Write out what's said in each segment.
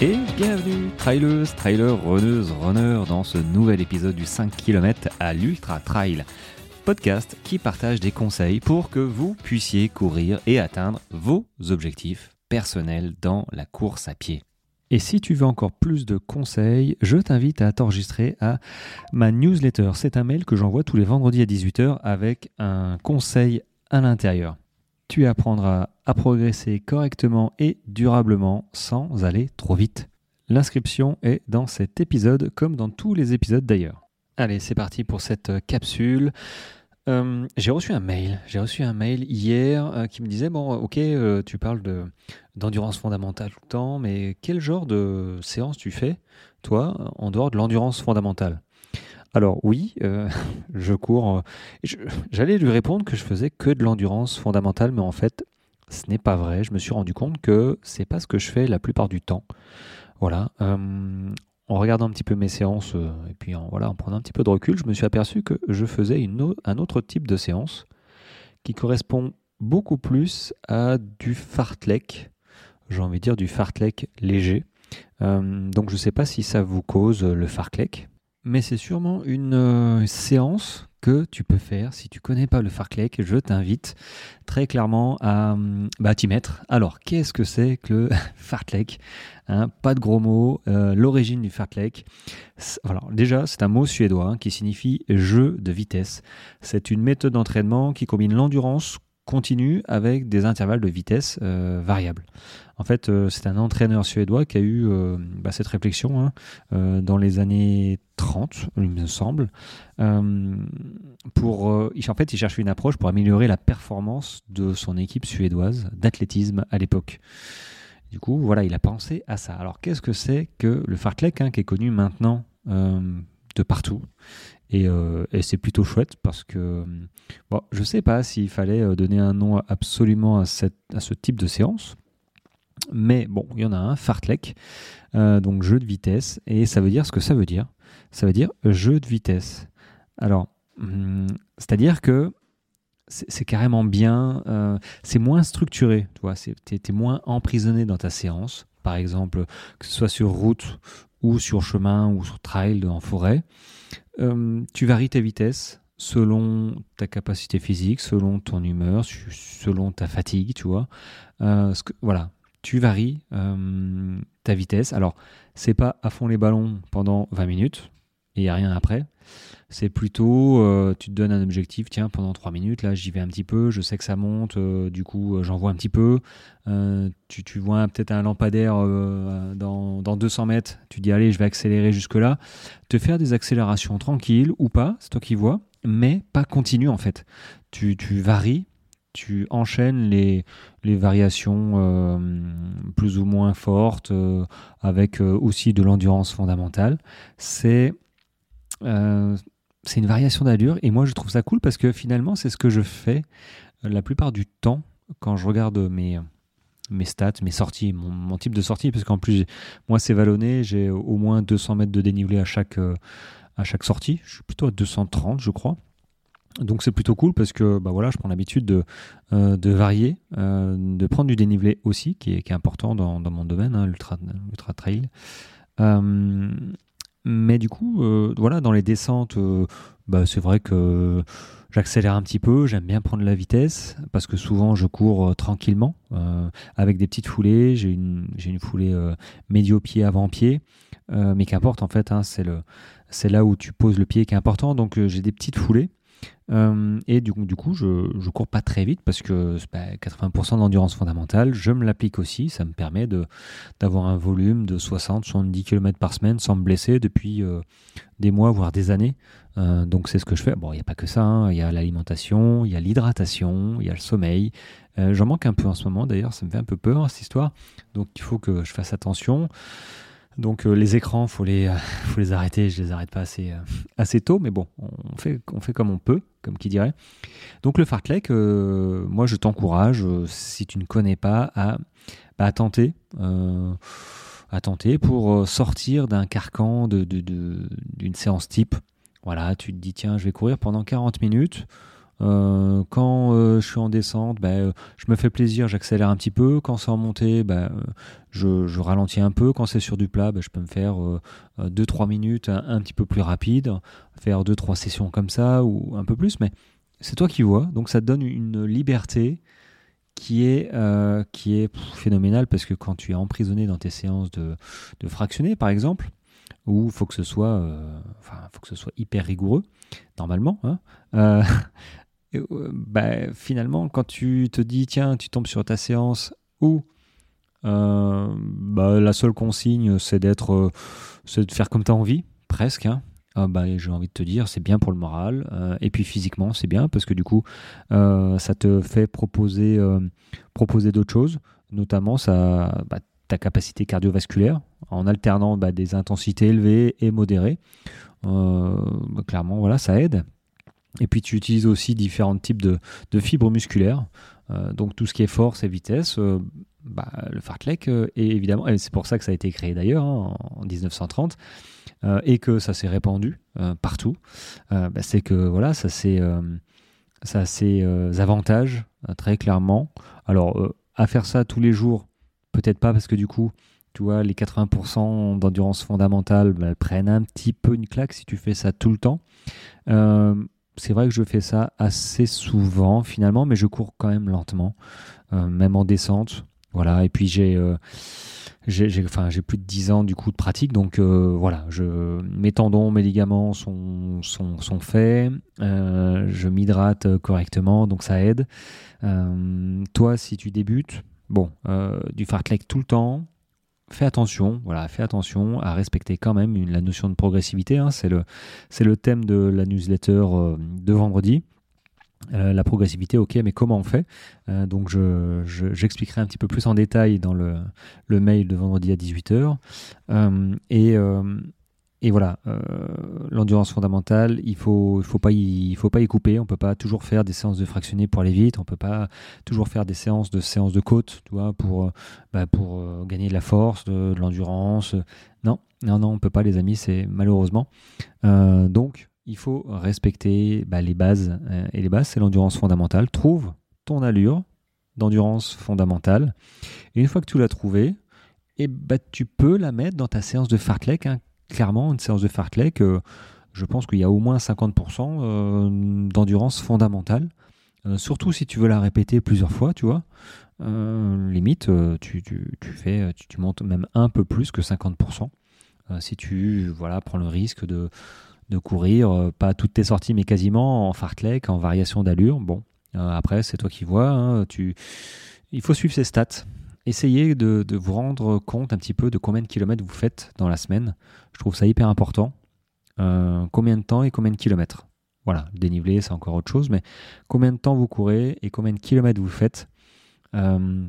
Et bienvenue, trailers, trailers, runneuses, runners, dans ce nouvel épisode du 5 km à l'Ultra Trail, podcast qui partage des conseils pour que vous puissiez courir et atteindre vos objectifs personnels dans la course à pied. Et si tu veux encore plus de conseils, je t'invite à t'enregistrer à ma newsletter. C'est un mail que j'envoie tous les vendredis à 18h avec un conseil à l'intérieur tu apprendras à progresser correctement et durablement sans aller trop vite. L'inscription est dans cet épisode comme dans tous les épisodes d'ailleurs. Allez, c'est parti pour cette capsule. Euh, j'ai reçu un mail. J'ai reçu un mail hier euh, qui me disait bon, ok, euh, tu parles de d'endurance fondamentale tout le temps, mais quel genre de séance tu fais, toi, en dehors de l'endurance fondamentale? Alors oui, euh, je cours. Euh, j'allais lui répondre que je faisais que de l'endurance fondamentale, mais en fait, ce n'est pas vrai. Je me suis rendu compte que c'est pas ce que je fais la plupart du temps. Voilà. Euh, en regardant un petit peu mes séances et puis en, voilà, en prenant un petit peu de recul, je me suis aperçu que je faisais un autre type de séance qui correspond beaucoup plus à du fartlek. J'ai envie de dire du fartlek léger. donc je ne sais pas si ça vous cause le fartlek mais c'est sûrement une euh, séance que tu peux faire si tu connais pas le fartlek. Je t'invite très clairement à bah, t'y mettre. Alors, qu'est-ce que c'est que le fartlek hein, Pas de gros mots. Euh, l'origine du fartlek. Déjà, c'est un mot suédois hein, qui signifie jeu de vitesse. C'est une méthode d'entraînement qui combine l'endurance continue avec des intervalles de vitesse euh, variables. En fait, euh, c'est un entraîneur suédois qui a eu euh, bah, cette réflexion hein, dans les années 30, il me semble. pour, en fait, il cherchait une approche pour améliorer la performance de son équipe suédoise d'athlétisme à l'époque. Du coup, voilà, il a pensé à ça. Alors, qu'est-ce que c'est que le fartlek, hein, qui est connu maintenant partout euh, et, c'est plutôt chouette parce que bon, je sais pas s'il fallait euh, donner un nom absolument à, cette, à ce type de séance. Mais bon, il y en a un, fartlek, euh, donc jeu de vitesse, et ça veut dire ce que ça veut dire. Ça veut dire jeu de vitesse. Alors, hum, c'est-à-dire que c'est carrément bien, c'est moins structuré, tu vois, tu moins emprisonné dans ta séance, par exemple, que ce soit sur route ou sur chemin ou sur trail en forêt. Euh, tu varies tes vitesses selon ta capacité physique, selon ton humeur, selon ta fatigue, tu vois. Euh, voilà, tu varies euh, ta vitesse. Alors, c'est pas à fond les ballons pendant 20 minutes il n'y a rien après. C'est plutôt, euh, tu te donnes un objectif, tiens, pendant 3 minutes, là, j'y vais un petit peu, je sais que ça monte, euh, du coup, euh, j'en vois un petit peu. Tu, vois peut-être un lampadaire dans, dans, 200 mètres, tu dis, allez, je vais accélérer jusque-là. Te faire des accélérations tranquilles ou pas, c'est toi qui vois, mais pas continue en fait. Tu, varies, tu enchaînes les variations plus ou moins fortes avec aussi de l'endurance fondamentale. C'est c'est une variation d'allure et moi je trouve ça cool parce que finalement c'est ce que je fais euh, la plupart du temps quand je regarde mes, mes stats, mes sorties, mon, type de sortie, parce qu'en plus, moi c'est vallonné, j'ai au moins 200 mètres de dénivelé à chaque, euh, à chaque sortie, je suis plutôt à 230 je crois. Donc c'est plutôt cool parce que bah voilà, je prends l'habitude de, euh, de varier, de prendre du dénivelé aussi, qui est, qui est important dans, dans mon domaine, hein, l'ultra, trail. Mais du coup, euh, voilà, dans les descentes, euh, bah, c'est vrai que j'accélère un petit peu, j'aime bien prendre la vitesse parce que souvent je cours euh, tranquillement avec des petites foulées. J'ai une, une foulée médio-pied avant-pied, mais qu'importe en fait, hein, c'est là où tu poses le pied qui est important. Donc j'ai des petites foulées euh, et du coup, du coup je cours pas très vite parce que 80% d'endurance fondamentale, je me l'applique aussi. Ça me permet d'avoir un volume de 60-70 km par semaine sans me blesser depuis euh, des mois, voire des années. Euh, donc c'est ce que je fais. Bon, il n'y a pas que ça. Hein. Il y a l'alimentation, il y a l'hydratation, il y a le sommeil. J'en manque un peu en ce moment d'ailleurs. Ça me fait un peu peur cette histoire. Donc il faut que je fasse attention. Donc euh, les écrans, faut les, euh, faut les arrêter. Je les arrête pas assez, euh, assez tôt, mais bon, on fait, on fait comme on peut, comme qui dirait. Donc le fartlek, moi je t'encourage, si tu ne connais pas, à, bah, tenter, à tenter pour sortir d'un carcan d'une de, d'une séance type. Voilà, tu te dis tiens, je vais courir pendant 40 minutes. Quand je suis en descente, ben, je me fais plaisir, j'accélère un petit peu. Quand c'est en montée, ben, je, ralentis un peu. Quand c'est sur du plat, ben, je peux me faire 2-3 minutes un, petit peu plus rapide, faire 2-3 sessions comme ça ou un peu plus. Mais c'est toi qui vois. Donc ça te donne une liberté qui est, qui est phénoménale parce que quand tu es emprisonné dans tes séances de, de fractionner, par exemple, où il faut que ce soit, euh, enfin, faut que ce soit hyper rigoureux, normalement. Hein. Euh, euh, bah, finalement, quand tu te dis, tiens, tu tombes sur ta séance où bah, la seule consigne, c'est d'être, c'est de faire comme tu as envie, presque. Hein. Ah, bah, j'ai envie de te dire, c'est bien pour le moral. et puis physiquement, c'est bien parce que du coup, ça te fait proposer, proposer d'autres choses. Notamment, ça, ta capacité cardiovasculaire en alternant des intensités élevées et modérées. Euh, clairement, voilà, ça aide. Et puis tu utilises aussi différents types de, fibres musculaires. Euh, donc tout ce qui est force et vitesse, euh, bah, le fartlek est évidemment, et c'est pour ça que ça a été créé d'ailleurs hein, en 1930, et que ça s'est répandu partout. c'est que voilà, ça c'est ça a ses avantages très clairement. Alors à faire ça tous les jours, peut-être pas parce que du coup, tu vois, les 80% d'endurance fondamentale bah, prennent un petit peu une claque si tu fais ça tout le temps. Euh, c'est vrai que je fais ça assez souvent finalement, mais je cours quand même lentement, euh, même en descente. Voilà, et puis j'ai euh, plus de 10 ans du coup de pratique, donc voilà, je, mes tendons, mes ligaments sont, faits, je m'hydrate correctement, donc ça aide. toi, si tu débutes, Bon, euh, du fartlek tout le temps. Fais attention, voilà, fais attention à respecter quand même la notion de progressivité. Hein. c'est le, le thème de la newsletter euh, de vendredi. Euh, la progressivité, ok, mais comment on fait? Donc, je, j'expliquerai un petit peu plus en détail dans le, le mail de vendredi à 18h. et, et voilà, euh, l'endurance fondamentale, il faut, faut pas y, faut pas y couper. On peut pas toujours faire des séances de fractionner pour aller vite. On peut pas toujours faire des séances de séances de côte, tu vois, pour, euh, bah, pour euh, gagner de la force, de, l'endurance. Non, non, non, on peut pas, les amis. C'est malheureusement. donc, il faut respecter bah, les bases. et les bases, c'est l'endurance fondamentale. Trouve ton allure d'endurance fondamentale. Et une fois que tu l'as trouvée, et eh bah, tu peux la mettre dans ta séance de fartlek, hein, clairement, une séance de fartlek, euh, je pense qu'il y a au moins 50% euh, d'endurance fondamentale. Euh, surtout si tu veux la répéter plusieurs fois, tu vois. limite, tu, fais, tu, montes même un peu plus que 50%. si tu voilà, prends le risque de, de courir, pas toutes tes sorties, mais quasiment en fartlek, en variation d'allure. Bon, après, c'est toi qui vois. Hein, tu... Il faut suivre ces stats essayez de, vous rendre compte un petit peu de combien de kilomètres vous faites dans la semaine. Je trouve ça hyper important. Euh, combien de temps et combien de kilomètres? Voilà, dénivelé, c'est encore autre chose, mais combien de temps vous courez et combien de kilomètres vous faites? Euh,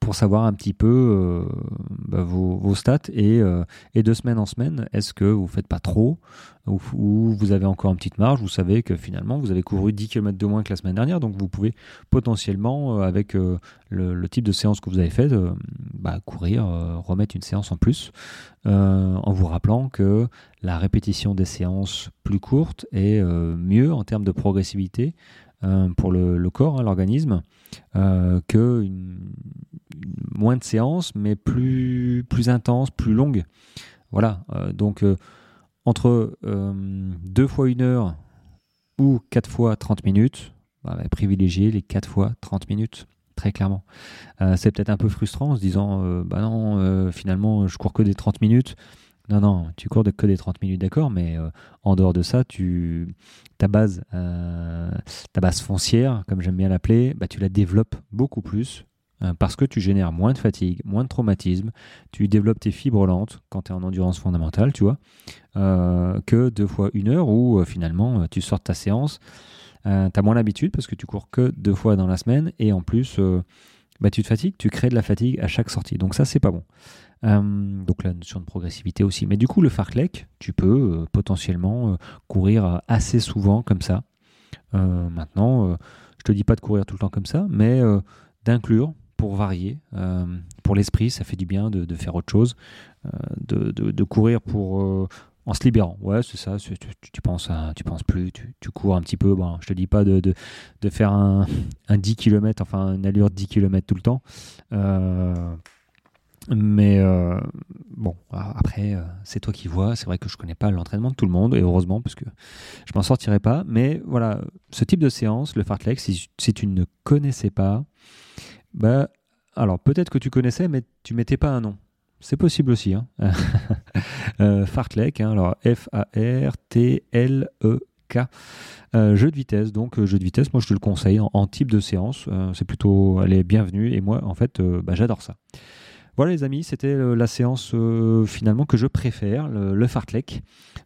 pour savoir un petit peu euh, bah, vos, stats et, euh, et, de semaine en semaine, est-ce que vous ne faites pas trop ou, vous avez encore une petite marge? Vous savez que finalement, vous avez couru 10 km de moins que la semaine dernière, donc vous pouvez potentiellement, euh, avec le, type de séance que vous avez fait, bah, courir, remettre une séance en plus, en vous rappelant que la répétition des séances plus courtes est mieux en termes de progressivité pour le, corps, hein, l'organisme, que une, moins de séances, mais plus, plus plus longues. Voilà, euh, donc euh, entre euh, deux fois une heure ou quatre fois 30 minutes, bah, bah, privilégier les quatre fois 30 minutes, très clairement. c'est peut-être un peu frustrant en se disant, bah non, finalement, je cours que des 30 minutes. Non, non, tu cours que des 30 minutes, d'accord, mais en dehors de ça, tu, ta, base, ta base foncière, comme j'aime bien l'appeler, bah, tu la développes beaucoup plus euh, parce que tu génères moins de fatigue, moins de traumatisme, tu développes tes fibres lentes quand tu es en endurance fondamentale, tu vois, euh, que deux fois une heure où euh, finalement tu sors de ta séance, tu as moins l'habitude parce que tu cours que deux fois dans la semaine et en plus bah, tu te fatigues, tu crées de la fatigue à chaque sortie. Donc ça c'est pas bon. Donc la notion de progressivité aussi. Mais du coup le fartlek, tu peux potentiellement courir assez souvent comme ça. maintenant, je te dis pas de courir tout le temps comme ça, mais d'inclure pour varier. Euh, pour l'esprit, ça fait du bien de, faire autre chose, euh, de, courir pour, euh, en se libérant. Ouais, c'est ça. Tu, tu, penses tu penses plus, tu, cours un petit peu. Bon, je te dis pas de, faire un, un, 10 km, enfin une allure de 10 km tout le temps. Euh, mais euh, bon, après, euh, c'est toi qui vois. C'est vrai que je connais pas l'entraînement de tout le monde, et heureusement, parce que je m'en sortirai pas. Mais voilà, ce type de séance, le fartlek, si, tu ne connaissais pas, bah, alors peut-être que tu connaissais, mais tu mettais pas un nom. C'est possible aussi. Hein. Euh, fartlek, hein, alors F-A-R-T-L-E-K. Jeu de vitesse, donc jeu de vitesse, moi je te le conseille en, type de séance. c'est plutôt, elle est bienvenue et moi en fait, bah, j'adore ça. Voilà les amis, c'était la séance finalement que je préfère, le, fartlek.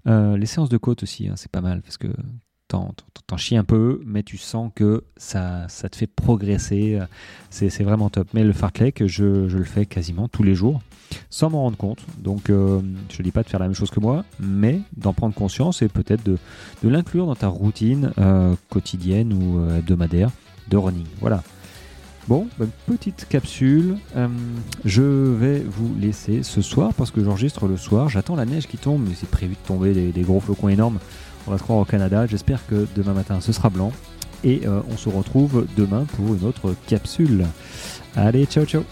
les séances de côte aussi, hein, c'est pas mal parce que t'en chies un peu, mais tu sens que ça, ça te fait progresser. C'est vraiment top. Mais le fartlek, je, je, le fais quasiment tous les jours sans m'en rendre compte. Donc, euh, je ne dis pas de faire la même chose que moi, mais d'en prendre conscience et peut-être de, de l'inclure dans ta routine euh, quotidienne ou euh, hebdomadaire de running. Voilà. Bon, une petite capsule. je vais vous laisser ce soir parce que j'enregistre le soir. J'attends la neige qui tombe, mais c'est prévu de tomber des, des, gros flocons énormes. On va se croire au Canada. J'espère que demain matin ce sera blanc. Et on se retrouve demain pour une autre capsule. Allez, ciao ciao